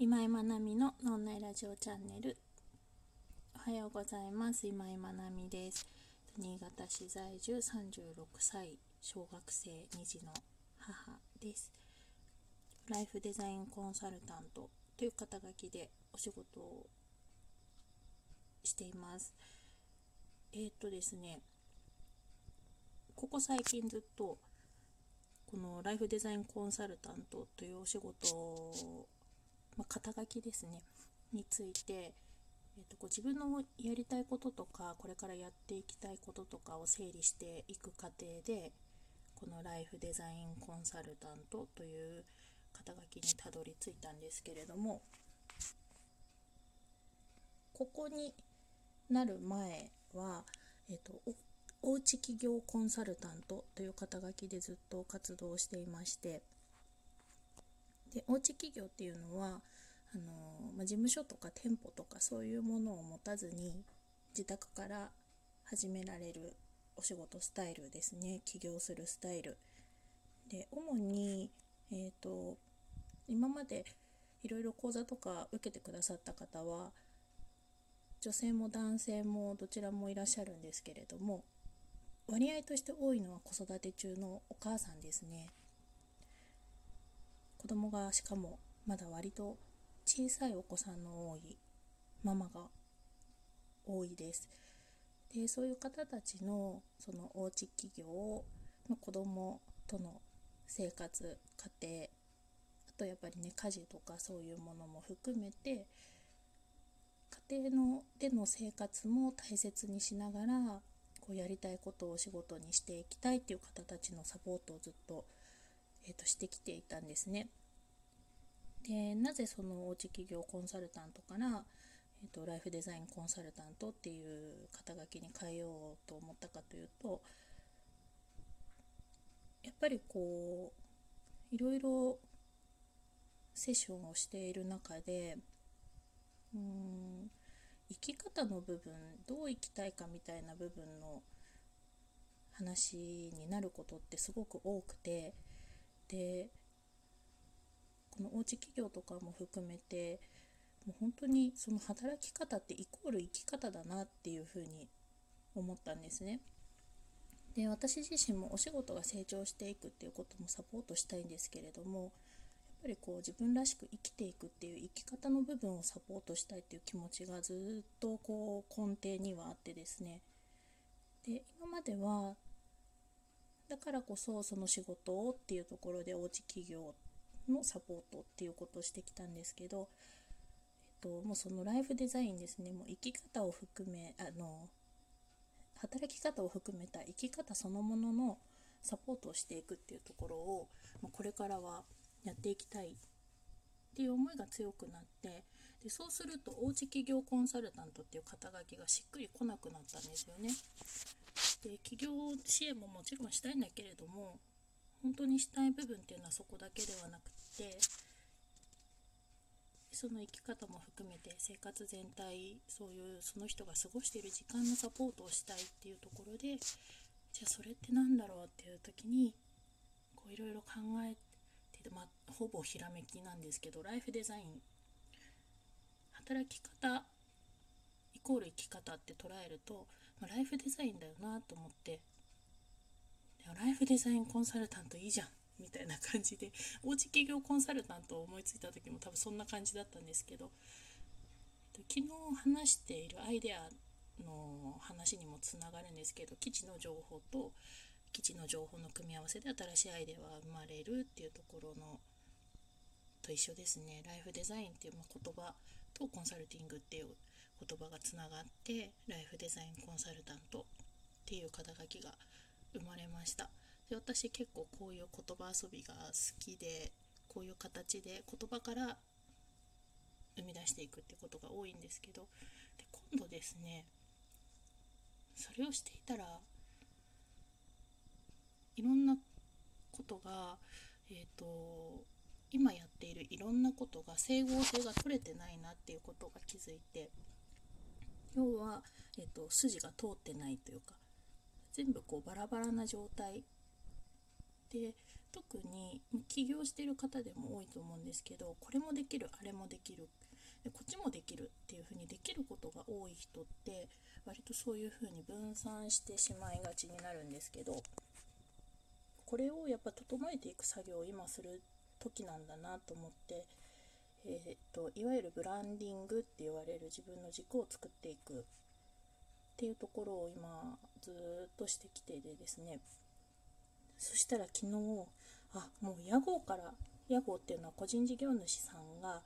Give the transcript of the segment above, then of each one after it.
今井まなみの脳内ラジオチャンネル。おはようございます。今井まなみです。新潟市在住36歳。小学生2児の母です。ライフデザインコンサルタントという肩書きでお仕事をしています。えー、っとですね。ここ最近ずっとこのライフデザインコンサルタントというお仕事をまあ、肩書きですね。について、えーと、こう自分のやりたいこととかこれからやっていきたいこととかを整理していく過程でこのライフデザインコンサルタントという肩書きにたどり着いたんですけれどもここになる前は、えーと、とおうち企業コンサルタントという肩書きでずっと活動していましてでおうち企業っていうのはあの、まあ、事務所とか店舗とかそういうものを持たずに自宅から始められるお仕事スタイルですね。起業するスタイル。で主に、えーと、今までいろいろ講座とか受けてくださった方は女性も男性もどちらもいらっしゃるんですけれども割合として多いのは子育て中のお母さんですね。子供がしかもまだ割と小さいお子さんの多いママが多いです。でそういう方たちのそのおうち企業の子供との生活家庭あとやっぱりね家事とかそういうものも含めて家庭のでの生活も大切にしながらこうやりたいことを仕事にしていきたいっていう方たちのサポートをずっとえーと、してきていたんですね。でなぜそのおうち企業コンサルタントから、えーと、ライフデザインコンサルタントっていう肩書きに変えようと思ったかというとやっぱりこういろいろセッションをしている中でうん生き方の部分どう生きたいかみたいな部分の話になることってすごく多くてでこのおうち企業とかも含めてもう本当にその働き方ってイコール生き方だなっていうふうに思ったんですね。で私自身もお仕事が成長していくっていうこともサポートしたいんですけれどもやっぱりこう自分らしく生きていくっていう生き方の部分をサポートしたいっていう気持ちがずっとこう根底にはあってですねで今まではだからこそその仕事をっていうところでおうち企業のサポートっていうことをしてきたんですけど、えっと、もうそのライフデザインですねもう生き方を含めあの働き方を含めた生き方そのもののサポートをしていくっていうところをこれからはやっていきたいっていう思いが強くなってでそうするとおうち企業コンサルタントっていう肩書きがしっくりこなくなったんですよね。で企業支援ももちろんしたいんだけれども本当にしたい部分っていうのはそこだけではなくてその生き方も含めて生活全体そういうその人が過ごしている時間のサポートをしたいっていうところでじゃあそれって何だろうっていう時にこういろいろ考えてまあ、ほぼひらめきなんですけどライフデザイン。働き方コール生き方って捉えるとまあ、ライフデザインだよなと思って。ライフデザインコンサルタントいいじゃんみたいな感じでおうち企業コンサルタントを思いついた時も多分そんな感じだったんですけど。昨日話しているアイデアの話にもつながるんですけど基地の情報と基地の情報の組み合わせで新しいアイデアは生まれるっていうところのと一緒ですね。ライフデザインっていう言葉とコンサルティングっていう言葉がつながってライフデザインコンサルタントっていう肩書きが生まれました。で私結構こういう言葉遊びが好きでこういう形で言葉から生み出していくってことが多いんですけどで今度ですねそれをしていたらいろんなことがえっ、ー、と今やっているいろんなことが整合性が取れてないなっていうことが気づいて要は、えーと、筋が通ってないというか全部こうバラバラな状態。で特に起業してる方でも多いと思うんですけどこれもできるあれもできるでこっちもできるっていう風にできることが多い人って割とそういう風に分散してしまいがちになるんですけどこれをやっぱ整えていく作業を今する時なんだなと思って、えー、っといわゆるブランディングって言われる自分の軸を作っていくっていうところを今ずっとしてきてでですね。そしたら昨日あもう屋号から屋号っていうのは個人事業主さんが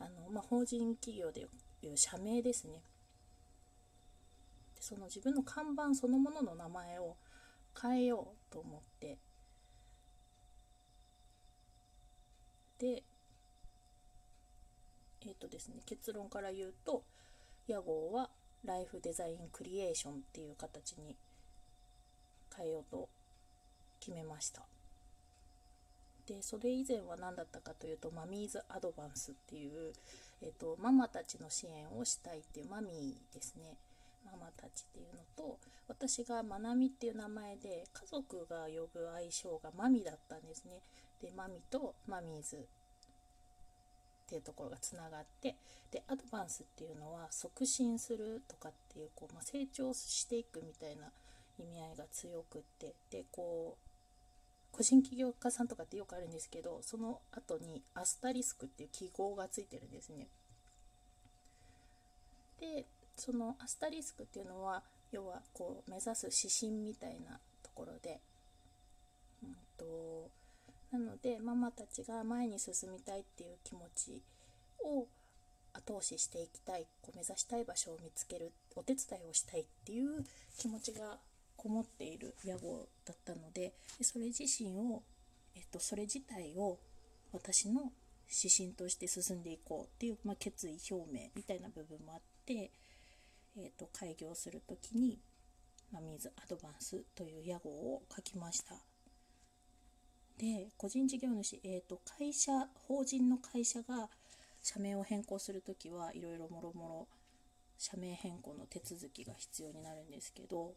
あの、まあ、法人企業でいう社名ですね。でその自分の看板そのものの名前を変えようと思って。でえっ、ー、とですね結論から言うと屋号はライフデザインクリエーションっていう形に変えようと決めました。でそれ以前は何だったかというとマミーズアドバンスっていう、えーと、ママたちの支援をしたいっていうマミーですね。ママたちっていうのと私がまなみっていう名前で家族が呼ぶ愛称がマミだったんですね。でマミとマミーズっていうところがつながってでアドバンスっていうのは促進するとかっていうこう、まあ、成長していくみたいな意味合いが強くってでこう個人起業家さんとかってよくあるんですけどその後にアスタリスクっていう記号がついてるんですね。でそのアスタリスクっていうのは要はこう目指す指針みたいなところで、うんと、なのでママたちが前に進みたいっていう気持ちを後押ししていきたいこう目指したい場所を見つけるお手伝いをしたいっていう気持ちがこもっている屋号だったのででそれ自身を、えっと、それ自体を私の指針として進んでいこうっていう、まあ、決意表明みたいな部分もあって、えっと、開業する時に、まあ、水アドバンスという屋号を書きました。で個人事業主、えーと、会社法人の会社が社名を変更する時はいろいろもろもろ社名変更の手続きが必要になるんですけど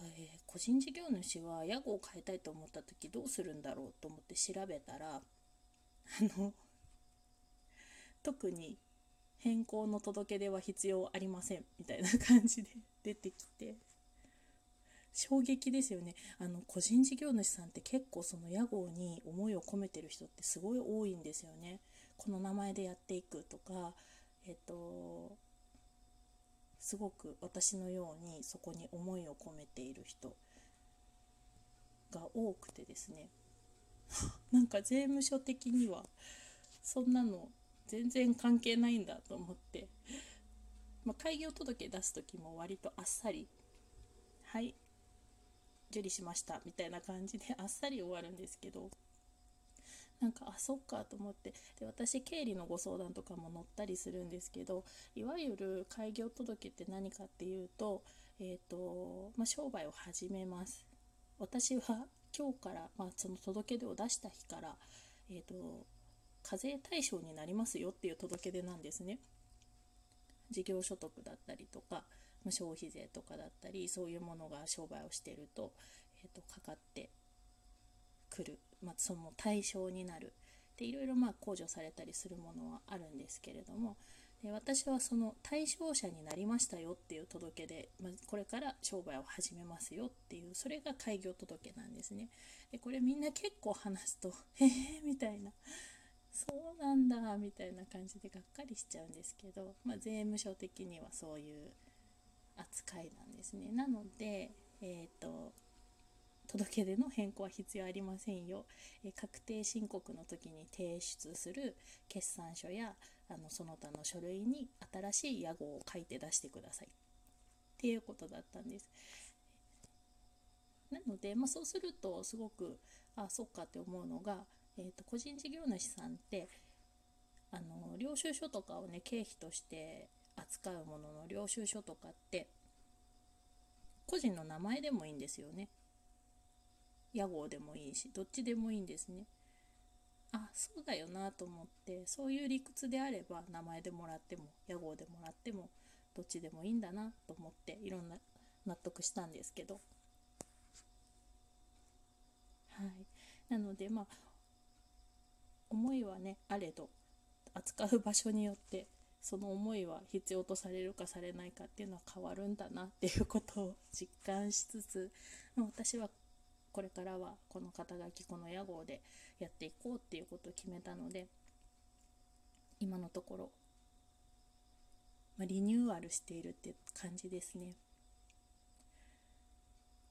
えー、個人事業主は屋号を変えたいと思った時どうするんだろうと思って調べたらあの特に変更の届け出は必要ありませんみたいな感じで出てきて。衝撃ですよね。あの個人事業主さんって結構その屋号に思いを込めてる人ってすごい多いんですよね。この名前でやっていくとかえっとすごく私のようにそこに思いを込めている人が多くてですね。なんか税務署的にはそんなの全然関係ないんだと思って、まあ、開業届出す時も割とあっさり「はい。受理しました」みたいな感じで あっさり終わるんですけどなんかあそっかと思ってで私経理のご相談とかも載ったりするんですけどいわゆる開業届って何かっていうと,、えーとまあ、商売を始めます。私は今日から、まあ、その届け出を出した日から、えーと、課税対象になりますよっていう届け出なんですね。事業所得だったりとか、ま、消費税とかだったりそういうものが商売をしてると,、えーとかかってくる。まあ、その対象になる。でいろいろまあ控除されたりするものはあるんですけれどもで私はその対象者になりましたよっていう届けで、まあ、これから商売を始めますよっていうそれが開業届なんですね。でこれみんな結構話すと「へ え」みたいな。そうなんだみたいな感じでがっかりしちゃうんですけど、まあ、税務署的にはそういう扱いなんですね。なのでえっ、ー、と届け出の変更は必要ありませんよ、え確定申告の時に提出する決算書やあのその他の書類に新しい屋号を書いて出してください。っていうことだったんです。なので、まあ、そうするとすごくあそっかって思うのが、えーと、個人事業主さんってあの領収書とかをね経費として扱うものの領収書とかって個人の名前でもいいんですよね。屋号でもいいしどっちでもいいんですね。あそうだよなと思ってそういう理屈であれば名前でもらっても屋号でもらってもどっちでもいいんだなと思っていろんな納得したんですけど。はい。なのでまあ思いはねあれど扱う場所によってその思いは必要とされるかされないかっていうのは変わるんだなっていうことを実感しつつ、私はこれからはこの肩書きこの屋号でやっていこうっていうことを決めたので今のところ、まあ、リニューアルしているって感じですね。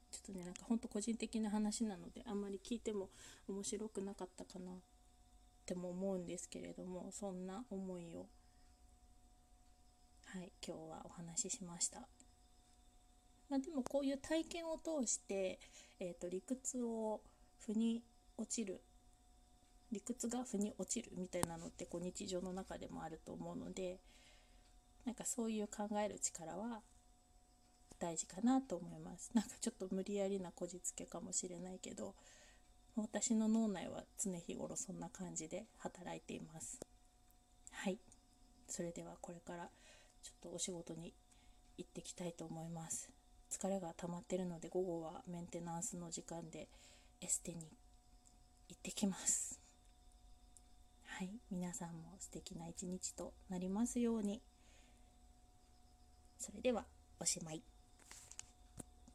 ちょっとねなんかほんと個人的な話なのであんまり聞いても面白くなかったかなっても思うんですけれどもそんな思いをはい今日はお話ししました。まあ、でもこういう体験を通して、えーと、理屈を腑に落ちる理屈が腑に落ちるみたいなのってこう日常の中でもあると思うのでなんかそういう考える力は大事かなと思います。なんかちょっと無理やりなこじつけかもしれないけど私の脳内は常日頃そんな感じで働いています。はい。それではこれからちょっとお仕事に行ってきたいと思います。疲れが溜まってるので午後はメンテナンスの時間でエステに行ってきます。はい。皆さんも素敵な一日となりますように。それではおしまい。